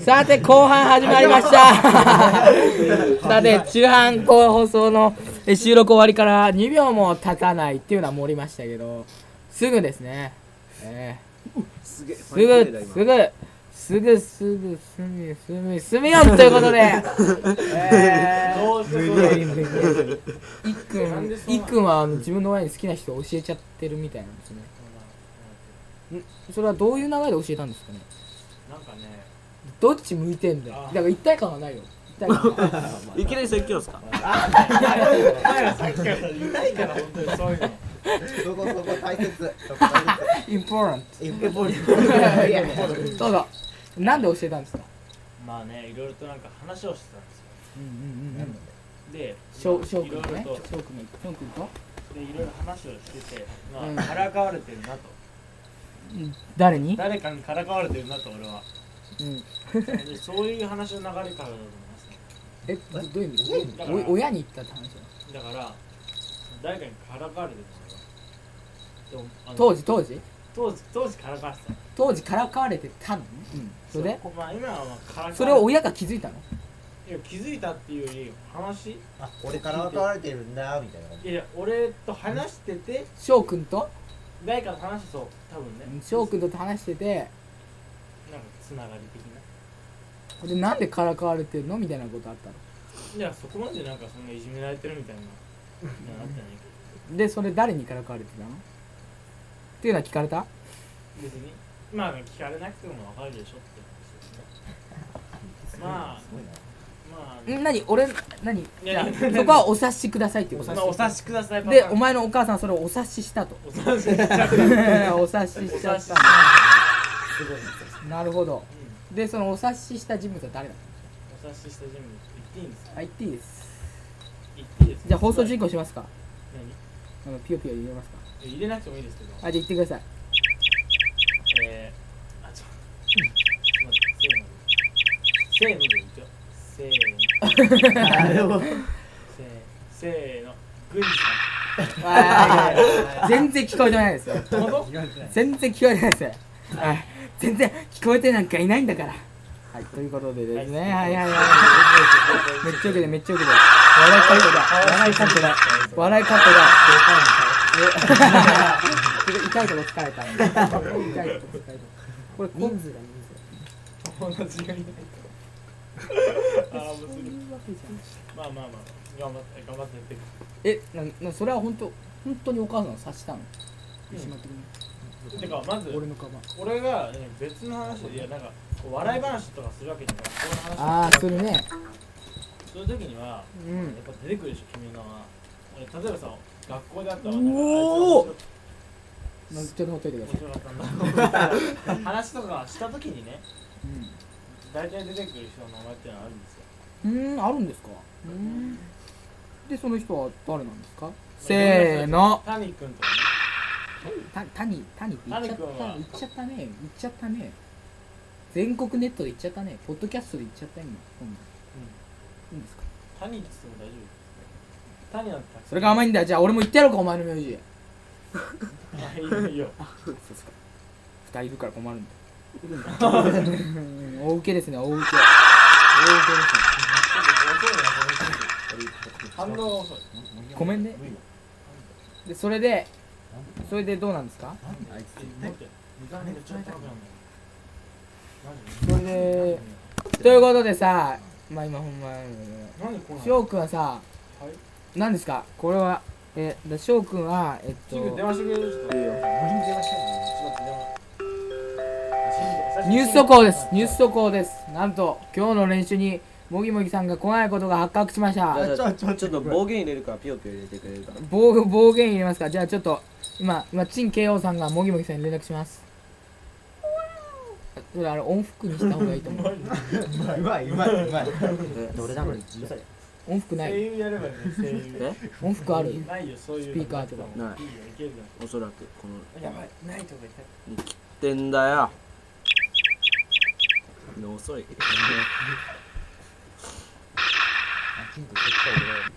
さて後半始まりました。さて中半後放送の収録終わりから2秒も経たないっていうのは盛りましたけどすぐですね、えすげえ。ーすぐすぐすぐすぐすみすみすみよんということで。えーどうしていっくんいっくんはあの自分の親に好きな人を教えちゃってるみたいなんですね。それはどういう流れで教えたんですかねなんかね？どっち向いてんだよ。だから一体感はないよ一体感はいきなり説教ですか？前がさっきから痛いから本当にそういうの。そこそこ大切？そこ大切？インポーランインポリトいやどうぞなんで教えたんですか？まあねいろいろとなんか話をしてたんですよ。うんうんうんでしょうしょういくんね。ろいろとしょうくんしょうくんと？でいろいろ話をしててうん。まあからかわれてるなと。誰に？誰かにからかわれてるなと俺はうん。でそういう話の流れからだと思いますね。えどどういう意味？だからお親に言ったって話だから誰かにからかわれてるの当時当時？当時当時からかわれてた。当時からかわれてたの？ねうん。それ？でそうまあ今はまあからかわれそれを親が気づいたの？いや気づいたっていうより話？あ俺から分かれてるんだみたいな感じ。いや俺と話しててしょうくんと？誰かと話してそう多分ね。しょうくんと話しててなんかつながり的な。でなんでからかわれてるのみたいなことあったの？いやそこまでなんかそんないじめられてるみたいなでそれ誰にからかわれてたの？っていうのは聞かれた？ど別に。まあ聞かれなくても分かるでしょって話ですね。まあすごいなまあ。ん何？俺何？いやいやそこはお察しくださいっていうことまあお察しくださいでお前のお母さんそれをお察ししたと。お察ししちゃった。お察ししちゃったすごいな。なるほど。うん。でそのお察しした人物は誰だお察しした人物言っていいんですか？あ言っていいです。言っていいです。かじゃあ放送進行しますか？何？あのピヨピヨ入れますか？入れなくてもいいですけど。あじゃあ言ってください。えー、あ、ちょ、っとせーので。せーの。で言ってよ。せーの。なるほど。せーの。グンジ あー全然聞こえてないですよ。全然聞こえてないですよ。はい全然聞こえてなんかいないんだから。はいということでですね。はい。はいはいめっちゃ受けてめっちゃ受けて。笑いカットだ。笑いカットだ。笑いカットだ。え痛いとこ疲れたんで痛いとこ疲れたこれ人数が同じがいないと。あー、もうすぐ。まあ。まあまあ、頑張って、頑張ってやってくえななそれは本当本当にお母さんを察したの？うんしまってか、まず、俺のカバン。俺が、ね、別の話で、いや、なんか、こう笑い話とかするわけにも、この話ああするね。そういう時には、うん。やっぱ出てくるでしょ、君のは。俺、例えばさ、学校であったら、うおー！なんかあいつちょっとほっといてください。面白かったんだ 話とかした時にね大体出てくる人の名前っていうのはあるんですよ。うんうんあるんですか？うん。でその人は誰なんですか？せーの。谷君とかねた谷谷って言っちゃったっちゃったね。言っちゃったね。全国ネットで言っちゃったね。ポッドキャストで言っちゃった今。今度いいんですか？谷って言っても大丈夫です谷なんてそれが甘いんだ。よじゃあ俺も言ってやろうかお前の名字あいい。よいいよ。そうですか。二人いるから困るんだ。う ん大受けですね大受け。大受けですね。反応が遅い。ごめんね。でそれでそれでどうなんですか？あいつ待って見た目めっちゃ高くなるそれでということでさまあ今ほんまのなんでこんな翔くんはさはい何ですかこれはえだ翔くんはえっとニュース速報ですニュース速報ですなんと今日の練習にもぎもぎさんが来ないことが発覚しましたちょっと暴言入れるからピヨピヨ入れてくれるか暴暴言入れますかじゃあちょっと今今陳慶応さんがもぎもぎさんに連絡します。それあれ音符にした方がいいと思う。うまいうまいうまい。どれだこれ？音符ない。声優やればいいね声優え？音符ある？ないよそういうスピーカーとかない。おそらくこのやばい。ないとか言ってってんだよ。遅い。待ってやり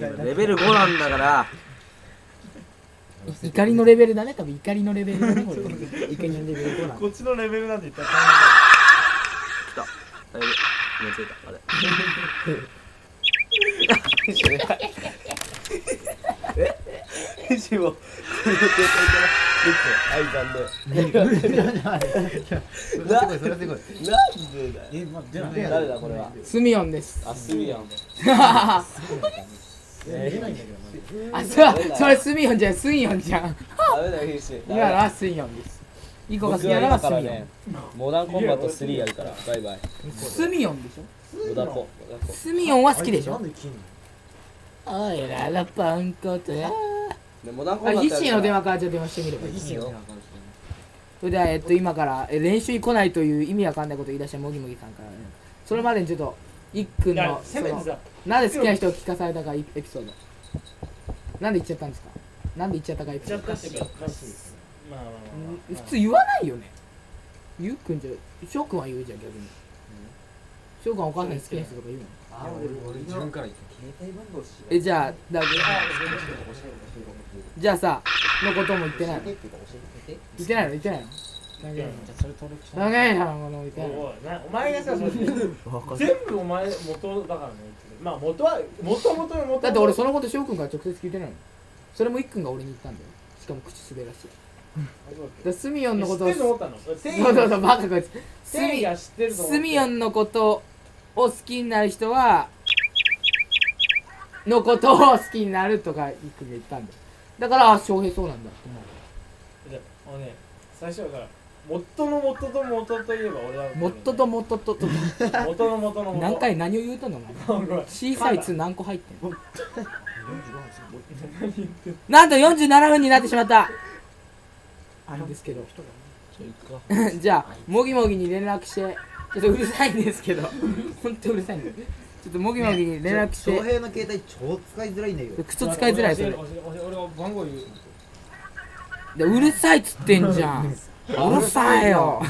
たいなレベル5なんだから。い怒りのレベルだね。多分怒りのレベルだね。これ怒りのレベルどうなのこっちのレベルなんて言ったら来ただ。いぶ目ついたあれ編集をはい残それはすごいそれはすごい念なんでだよえまあじゃあ誰だこれはスミヨンです。あスミヤンあそうそれスミヨンじゃん。スミヨンじゃんダメだよ今のはスミヨンです。イコが好きなのはスミヨンモダンコンバット3やるから。バイバイ。スミヨンでしょ？モダコ。スミヨンは好きでしょ？なんで切んのおいららパンコとやでモダンコンあバットヒッシーの電話からじゃあ電話してみればいい。よそれではえっと今からえ練習に来ないという意味わかんないこと言い出したもぎもぎさんからね。それまでにちょっといっくんのなんで好きな人を聞かされたかエピソード。なんで言っちゃったんですか？なんで言っちゃったか？エピソード普通言わないよね。ゆっくんじゃ翔くんは言うじゃん逆に翔くんはお母さんに好きな人とか言うの。あ俺俺自分から言ったえじゃあだじゃあさのことも言ってないの言ってないの言ってないの長いのじゃあそれ登録し長いなもの言ってないのお前がさそれ全部お前元だからねまあ元は元々の元だって俺そのこと翔くんから直接聞いてないのそれもいっくんが俺に言ったんだよしかも口滑らしてでスミヨンのことを知ってると思ったのそうそうそうバカこいつスミヨンのことを好きになる人はのことを好きになるとかく言ったんだ。よだからあ翔平そうなんだって思う。じゃああのね最初だから元の元と元といえば俺はもっとともっとと。と元の元の元何回何を言うとんの 小さい「つ」何個入ってんの？なんと47分になってしまった。あれですけど じゃあもぎもぎに連絡してちょっとうるさいんですけど。本当うるさいんでちょっともぎもぎに連絡して。翔平の携帯超使いづらいんだけど。クソ使いづらいそれ俺俺俺が番号言うでうるさいっつってんじゃんうるさいよ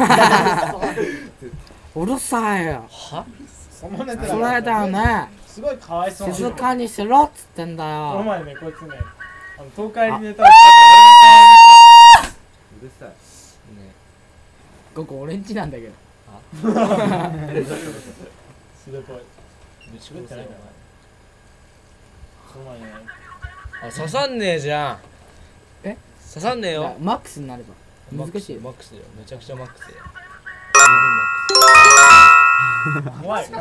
うるさいよそのネタそれだよねすごいかわいそうな静かにしろっつってんだこのよ前ねこいつねあの東海リネタをうるさいここ俺んちなんだけど。すごい喋ってないからその前ねあ 刺さんねえじゃん。え？刺さんねえよ。マックスになれば。難しいよ。マックスだよ。めちゃくちゃマックスだよ。怖い。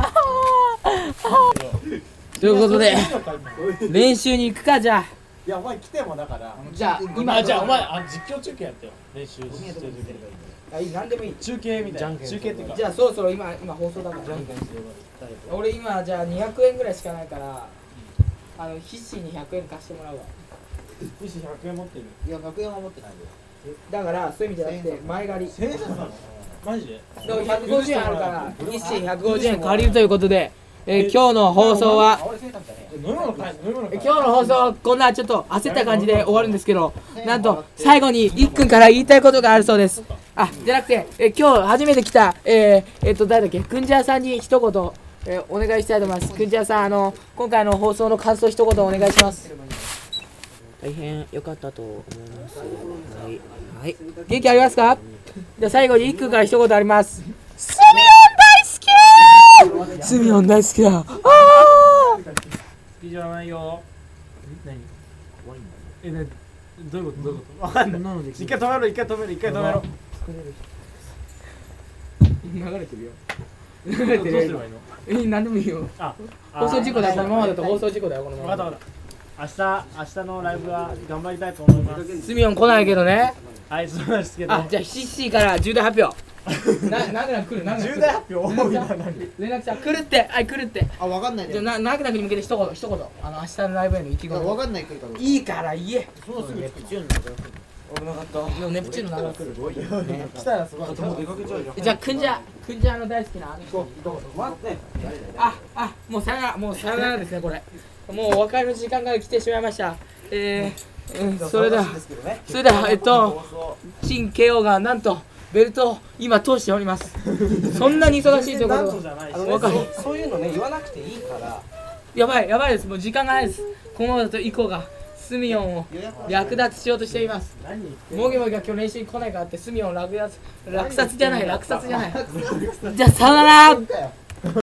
ということで練習に行くかじゃあいやお前来てもだからじゃあ今今じゃあお前あ実況中継やってよ。練習してる時あいい何でもいい。中継みたいな。中継っていうか。じゃあそろそろ今今放送だから。俺今じゃあ200円ぐらいしかないからあの必死に100円貸してもらうわ。西100円持ってる？いや100円は持ってないよ。だからそういう意味じゃなくて前借り。1000円なの？マジで？でも150円あるから必死に150円借りるということで、えー今日の放送は今日の放送はこんなちょっと焦った感じで終わるんですけどなんと最後にいっくんから言いたいことがあるそうです。あじゃなくてえ今日初めて来たえー、えっと誰だっけ？くんじゃさんに一言、えーお願いしたいと思います。くんじゃさんあの今回の放送の感想一言お願いします。大変良かったと思います。はい。はい。元気ありますか？じゃあ最後にいっくんから一言ありますスミヨン大好きだ。あー。好きじゃないよ。何えなどういうこと？どういうこと？わかんない。一回止めろ一回止めろ一回止めろ。流れてるよ。どうすればいいの？え何でもいいよ。あ放送事故だよこのままだと放送事故だよこのまま分かった分かった。明日明日のライブは頑張りたいと思います。スミヨン来ないけどね。はいそうなんですけど。あじゃあシッシーから重大発表ななんでなん来るなんで重大発表多いな何？連絡した来るって。はい来るって。あ分かんないでじゃあななくなくに向けて一言一言。あの明日のライブへの意気込み。分かんない来るから。いいから言え。そのすぐ口をでもネプチューンの長く来るね。来たらすごいじゃあくんじゃ。くんじゃの大好きなあの人ああもうさよなら。もうさよならですねこれ。もうお別れの時間が来てしまいました。えー、うんそれではそれではえっと陳慶応がなんとベルトを今通しております。そんなに忙しいとことなんとじゃないしあのわかる。そういうのね言わなくていいから。やばいやばいです。もう時間がないです。このままだとイコが。スミオンを略奪しようとしています。何言ってんの？モギモギが今日練習に来ないからってスミオンを落札落札じゃない落札じゃない。じゃあさよなら